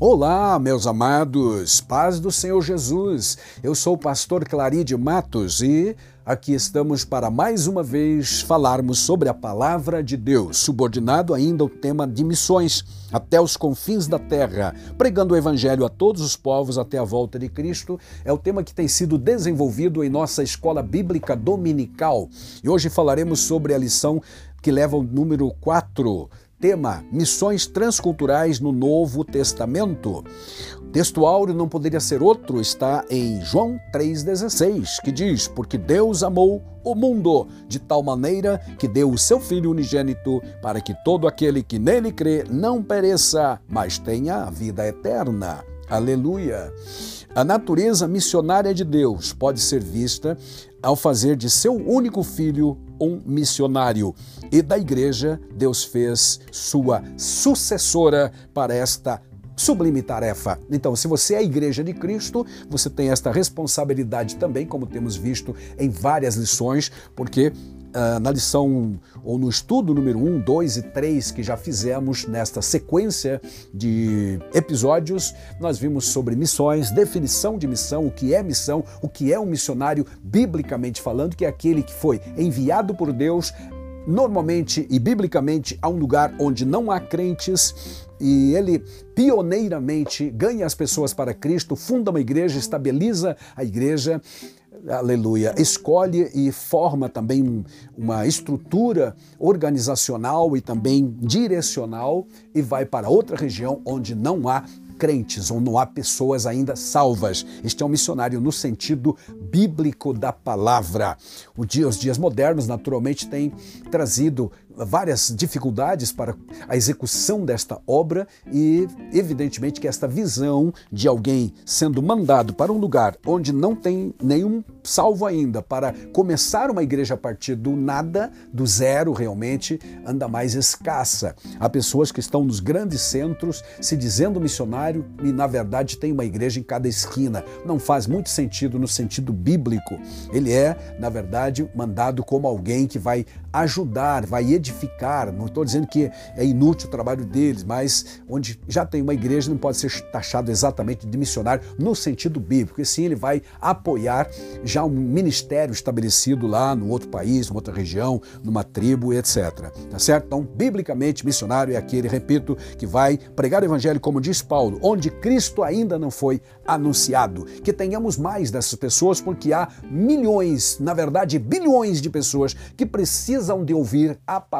Olá, meus amados, paz do Senhor Jesus. Eu sou o pastor Claride Matos e aqui estamos para mais uma vez falarmos sobre a palavra de Deus, subordinado ainda ao tema de missões até os confins da terra, pregando o evangelho a todos os povos até a volta de Cristo. É o tema que tem sido desenvolvido em nossa escola bíblica dominical. E hoje falaremos sobre a lição que leva o número 4 Tema: Missões transculturais no Novo Testamento. O texto áureo não poderia ser outro, está em João 3,16, que diz: Porque Deus amou o mundo de tal maneira que deu o seu Filho unigênito para que todo aquele que nele crê não pereça, mas tenha a vida eterna. Aleluia! A natureza missionária de Deus pode ser vista ao fazer de seu único filho um missionário. E da igreja, Deus fez sua sucessora para esta sublime tarefa. Então, se você é a igreja de Cristo, você tem esta responsabilidade também, como temos visto em várias lições, porque na lição ou no estudo número 1, 2 e 3 que já fizemos nesta sequência de episódios, nós vimos sobre missões, definição de missão, o que é missão, o que é um missionário, biblicamente falando, que é aquele que foi enviado por Deus normalmente e biblicamente a um lugar onde não há crentes e ele pioneiramente ganha as pessoas para Cristo, funda uma igreja, estabiliza a igreja aleluia, escolhe e forma também uma estrutura organizacional e também direcional e vai para outra região onde não há crentes, ou não há pessoas ainda salvas. Este é um missionário no sentido bíblico da palavra. Os dias modernos, naturalmente, têm trazido várias dificuldades para a execução desta obra e, evidentemente, que esta visão de alguém sendo mandado para um lugar onde não tem nenhum salvo ainda, para começar uma igreja a partir do nada, do zero realmente, anda mais escassa. Há pessoas que estão nos grandes centros se dizendo missionário e, na verdade, tem uma igreja em cada esquina. Não faz muito sentido no sentido bíblico. Ele é, na verdade, mandado como alguém que vai ajudar, vai edificar. Não estou dizendo que é inútil o trabalho deles, mas onde já tem uma igreja não pode ser taxado exatamente de missionário no sentido bíblico, e sim ele vai apoiar já um ministério estabelecido lá no outro país, numa outra região, numa tribo, etc. Tá certo? Então, biblicamente, missionário é aquele, repito, que vai pregar o evangelho, como diz Paulo, onde Cristo ainda não foi anunciado. Que tenhamos mais dessas pessoas, porque há milhões, na verdade, bilhões de pessoas que precisam de ouvir a palavra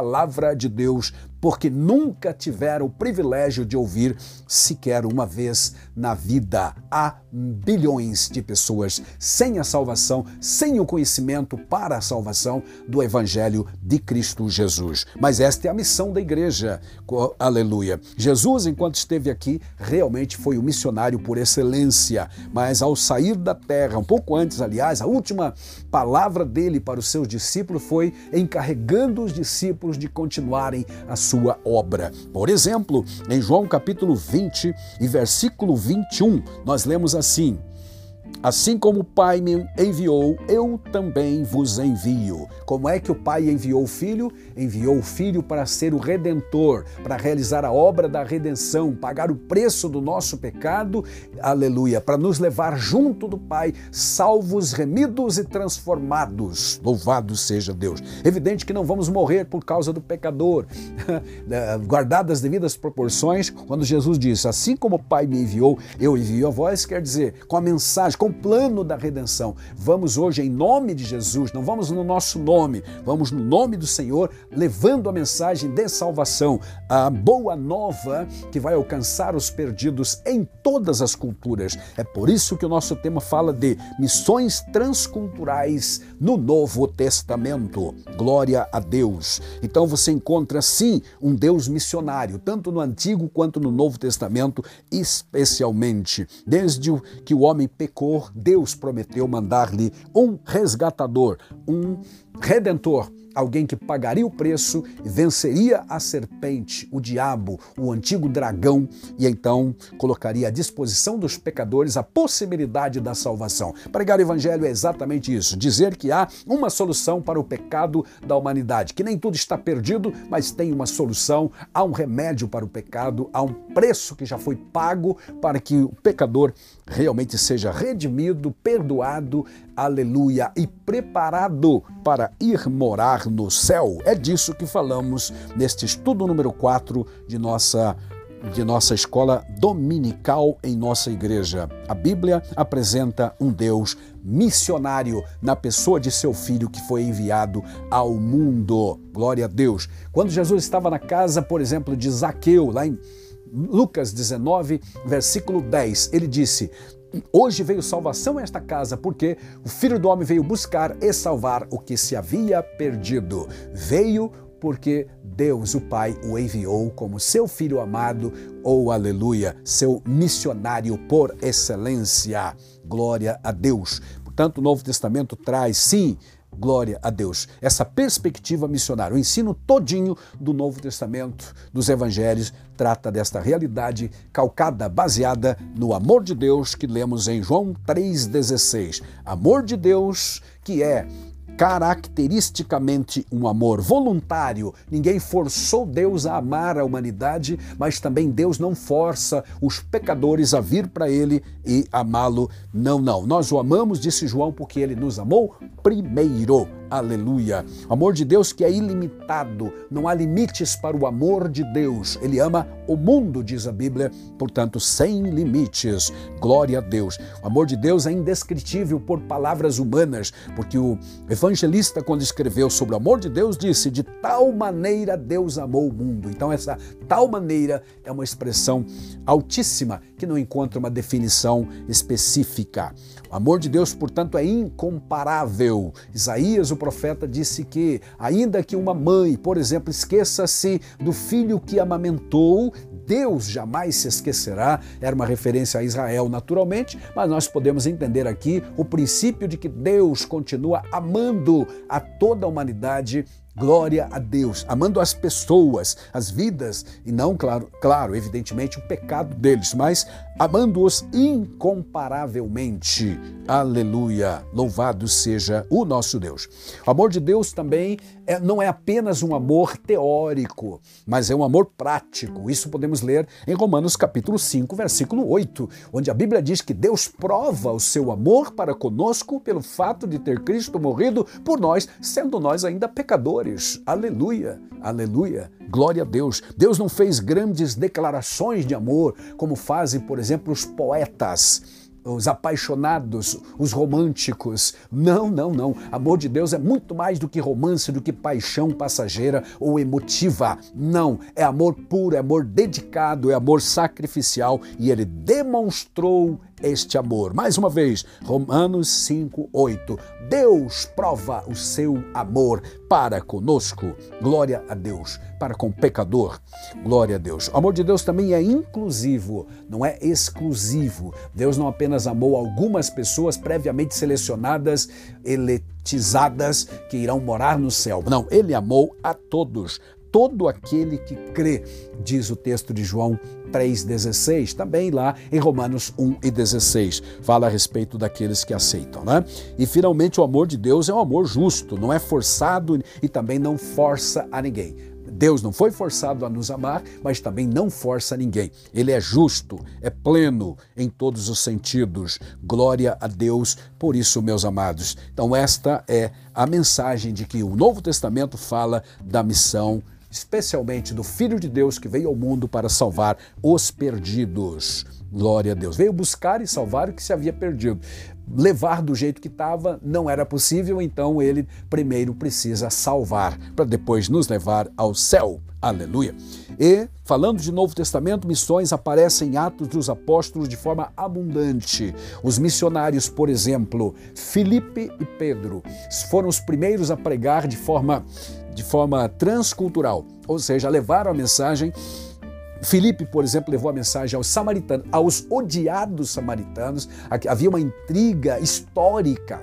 de Deus porque nunca tiveram o privilégio de ouvir sequer uma vez na vida. Há bilhões de pessoas sem a salvação, sem o conhecimento para a salvação do Evangelho de Cristo Jesus. Mas esta é a missão da igreja. Aleluia. Jesus, enquanto esteve aqui, realmente foi o missionário por excelência. Mas ao sair da terra, um pouco antes, aliás, a última palavra dele para os seus discípulos foi encarregando os discípulos de continuarem a sua obra. Por exemplo, em João capítulo 20 e versículo 21, nós lemos assim: Assim como o Pai me enviou, eu também vos envio. Como é que o Pai enviou o Filho? Enviou o Filho para ser o redentor, para realizar a obra da redenção, pagar o preço do nosso pecado, aleluia, para nos levar junto do Pai, salvos, remidos e transformados. Louvado seja Deus. Evidente que não vamos morrer por causa do pecador, guardadas as devidas proporções, quando Jesus disse: Assim como o Pai me enviou, eu envio a vós, quer dizer, com a mensagem, com o plano da redenção. Vamos hoje, em nome de Jesus, não vamos no nosso nome, vamos no nome do Senhor, levando a mensagem de salvação, a boa nova que vai alcançar os perdidos em todas as culturas. É por isso que o nosso tema fala de missões transculturais no Novo Testamento. Glória a Deus. Então você encontra sim um Deus missionário, tanto no Antigo quanto no Novo Testamento, especialmente. Desde que o homem pecou, Deus prometeu mandar-lhe um resgatador, um redentor, alguém que pagaria o preço e venceria a serpente, o diabo, o antigo dragão, e então colocaria à disposição dos pecadores a possibilidade da salvação. Pregar o evangelho é exatamente isso: dizer que há uma solução para o pecado da humanidade, que nem tudo está perdido, mas tem uma solução, há um remédio para o pecado, há um preço que já foi pago para que o pecador realmente seja redimido, perdoado, aleluia, e preparado para ir morar no céu. É disso que falamos neste estudo número 4 de nossa de nossa escola dominical em nossa igreja. A Bíblia apresenta um Deus missionário na pessoa de seu filho que foi enviado ao mundo. Glória a Deus. Quando Jesus estava na casa, por exemplo, de Zaqueu, lá em Lucas 19, versículo 10, ele disse: Hoje veio salvação a esta casa, porque o Filho do Homem veio buscar e salvar o que se havia perdido. Veio porque Deus, o Pai, o enviou como seu filho amado, ou oh, aleluia, seu missionário por excelência. Glória a Deus. Portanto, o Novo Testamento traz, sim, Glória a Deus. Essa perspectiva missionária, o ensino todinho do Novo Testamento, dos Evangelhos, trata desta realidade calcada, baseada no amor de Deus que lemos em João 3,16. Amor de Deus que é caracteristicamente um amor voluntário. Ninguém forçou Deus a amar a humanidade, mas também Deus não força os pecadores a vir para Ele e amá-lo. Não, não. Nós o amamos, disse João, porque Ele nos amou primeiro. Aleluia. O amor de Deus que é ilimitado, não há limites para o amor de Deus. Ele ama o mundo, diz a Bíblia, portanto, sem limites. Glória a Deus. O amor de Deus é indescritível por palavras humanas, porque o evangelista, quando escreveu sobre o amor de Deus, disse: De tal maneira Deus amou o mundo. Então, essa tal maneira é uma expressão altíssima que não encontra uma definição específica. O amor de Deus, portanto, é incomparável. Isaías, o profeta, disse que, ainda que uma mãe, por exemplo, esqueça-se do filho que amamentou, Deus jamais se esquecerá. Era uma referência a Israel, naturalmente, mas nós podemos entender aqui o princípio de que Deus continua amando a toda a humanidade Glória a Deus, amando as pessoas, as vidas, e não, claro, claro, evidentemente, o pecado deles, mas amando-os incomparavelmente. Aleluia! Louvado seja o nosso Deus. O amor de Deus também é, não é apenas um amor teórico, mas é um amor prático. Isso podemos ler em Romanos capítulo 5, versículo 8, onde a Bíblia diz que Deus prova o seu amor para conosco pelo fato de ter Cristo morrido por nós, sendo nós ainda pecadores Aleluia, aleluia, glória a Deus. Deus não fez grandes declarações de amor, como fazem, por exemplo, os poetas os apaixonados, os românticos. Não, não, não. Amor de Deus é muito mais do que romance, do que paixão passageira ou emotiva. Não, é amor puro, é amor dedicado, é amor sacrificial e ele demonstrou este amor. Mais uma vez, Romanos 5, 8. Deus prova o seu amor para conosco. Glória a Deus. Para com o pecador. Glória a Deus. O amor de Deus também é inclusivo, não é exclusivo. Deus não apenas amou algumas pessoas previamente selecionadas, eletizadas, que irão morar no céu. Não, ele amou a todos todo aquele que crê, diz o texto de João 3,16, também lá em Romanos 1,16, fala a respeito daqueles que aceitam. Né? E finalmente, o amor de Deus é um amor justo, não é forçado e também não força a ninguém. Deus não foi forçado a nos amar, mas também não força ninguém. Ele é justo, é pleno em todos os sentidos. Glória a Deus por isso, meus amados. Então, esta é a mensagem de que o Novo Testamento fala da missão especialmente do Filho de Deus que veio ao mundo para salvar os perdidos. Glória a Deus. Veio buscar e salvar o que se havia perdido. Levar do jeito que estava não era possível, então ele primeiro precisa salvar, para depois nos levar ao céu. Aleluia. E, falando de Novo Testamento, missões aparecem em Atos dos Apóstolos de forma abundante. Os missionários, por exemplo, Filipe e Pedro, foram os primeiros a pregar de forma de forma transcultural, ou seja, levaram a mensagem. Filipe, por exemplo, levou a mensagem aos samaritanos, aos odiados samaritanos. Havia uma intriga histórica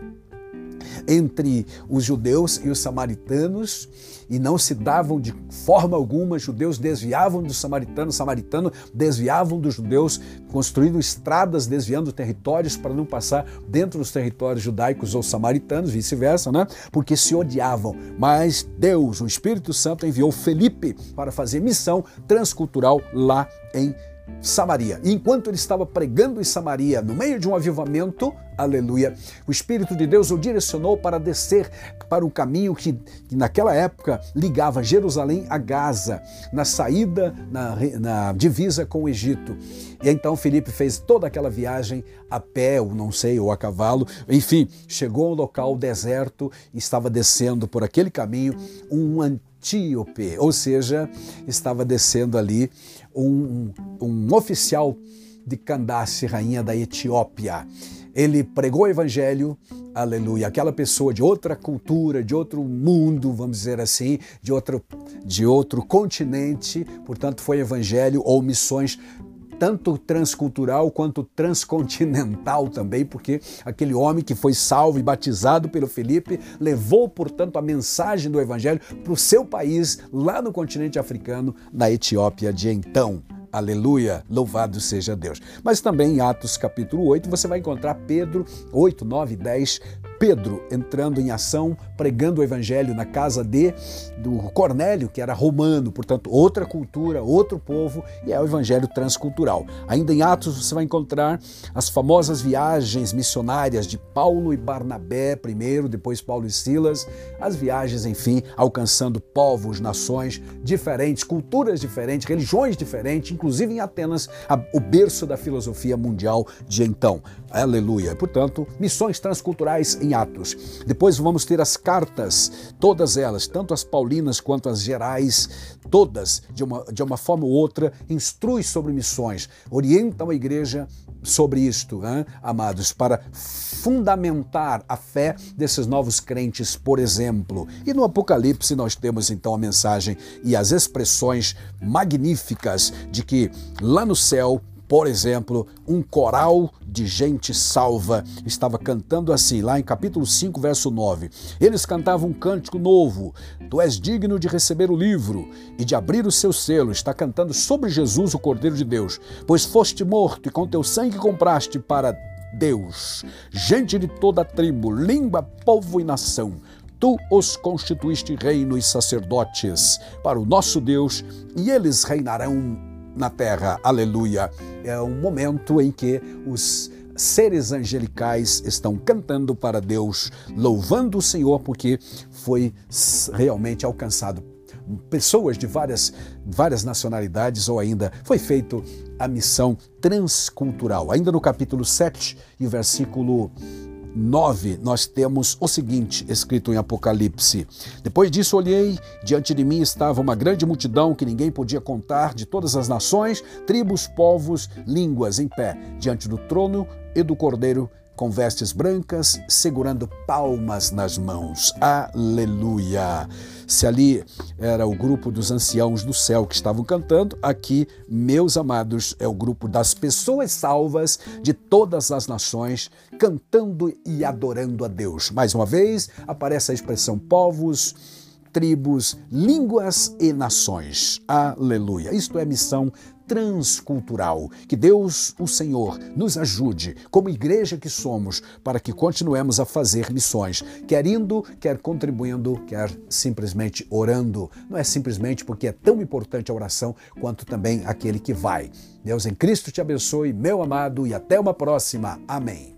entre os judeus e os samaritanos e não se davam de forma alguma. Judeus desviavam dos samaritanos, samaritanos desviavam dos judeus, construindo estradas, desviando territórios para não passar dentro dos territórios judaicos ou samaritanos, vice-versa, né? Porque se odiavam. Mas Deus, o Espírito Santo, enviou Felipe para fazer missão transcultural lá em Samaria. E enquanto ele estava pregando em Samaria, no meio de um avivamento, aleluia, o Espírito de Deus o direcionou para descer para o caminho que, que naquela época ligava Jerusalém a Gaza, na saída, na, na divisa com o Egito. E então Felipe fez toda aquela viagem a pé, ou não sei, ou a cavalo, enfim, chegou ao local deserto e estava descendo por aquele caminho um etíope, ou seja, estava descendo ali um, um oficial de Candace, rainha da Etiópia. Ele pregou o evangelho, aleluia, aquela pessoa de outra cultura, de outro mundo, vamos dizer assim, de outro, de outro continente, portanto, foi evangelho ou missões tanto transcultural quanto transcontinental também, porque aquele homem que foi salvo e batizado pelo Felipe levou, portanto, a mensagem do Evangelho para o seu país, lá no continente africano, na Etiópia de então. Aleluia, louvado seja Deus. Mas também em Atos capítulo 8 você vai encontrar Pedro 8, 9, 10, Pedro entrando em ação, pregando o evangelho na casa de do Cornélio, que era romano, portanto, outra cultura, outro povo, e é o evangelho transcultural. Ainda em Atos você vai encontrar as famosas viagens missionárias de Paulo e Barnabé, primeiro, depois Paulo e Silas, as viagens, enfim, alcançando povos, nações diferentes, culturas diferentes, religiões diferentes, inclusive em Atenas, o berço da filosofia mundial de então. Aleluia. Portanto, missões transculturais em Atos. Depois vamos ter as cartas, todas elas, tanto as paulinas quanto as gerais, todas, de uma, de uma forma ou outra, instrui sobre missões, orientam a igreja sobre isto, hein, amados, para fundamentar a fé desses novos crentes, por exemplo. E no Apocalipse nós temos então a mensagem e as expressões magníficas de que lá no céu por exemplo, um coral de gente salva estava cantando assim, lá em capítulo 5, verso 9. Eles cantavam um cântico novo: Tu és digno de receber o livro e de abrir o seu selo. Está cantando sobre Jesus, o Cordeiro de Deus, pois foste morto e com teu sangue compraste para Deus, gente de toda a tribo, língua, povo e nação. Tu os constituíste reino e sacerdotes para o nosso Deus, e eles reinarão na terra. Aleluia. É um momento em que os seres angelicais estão cantando para Deus, louvando o Senhor porque foi realmente alcançado pessoas de várias, várias nacionalidades ou ainda foi feito a missão transcultural. Ainda no capítulo 7 e versículo 9, nós temos o seguinte escrito em Apocalipse: Depois disso olhei, diante de mim estava uma grande multidão que ninguém podia contar, de todas as nações, tribos, povos, línguas, em pé, diante do trono e do cordeiro com vestes brancas, segurando palmas nas mãos. Aleluia! Se ali era o grupo dos anciãos do céu que estavam cantando, aqui, meus amados, é o grupo das pessoas salvas de todas as nações, cantando e adorando a Deus. Mais uma vez, aparece a expressão povos, tribos, línguas e nações. Aleluia! Isto é missão transcultural. Que Deus, o Senhor, nos ajude, como igreja que somos, para que continuemos a fazer missões, quer indo, quer contribuindo, quer simplesmente orando. Não é simplesmente porque é tão importante a oração quanto também aquele que vai. Deus em Cristo te abençoe, meu amado, e até uma próxima. Amém.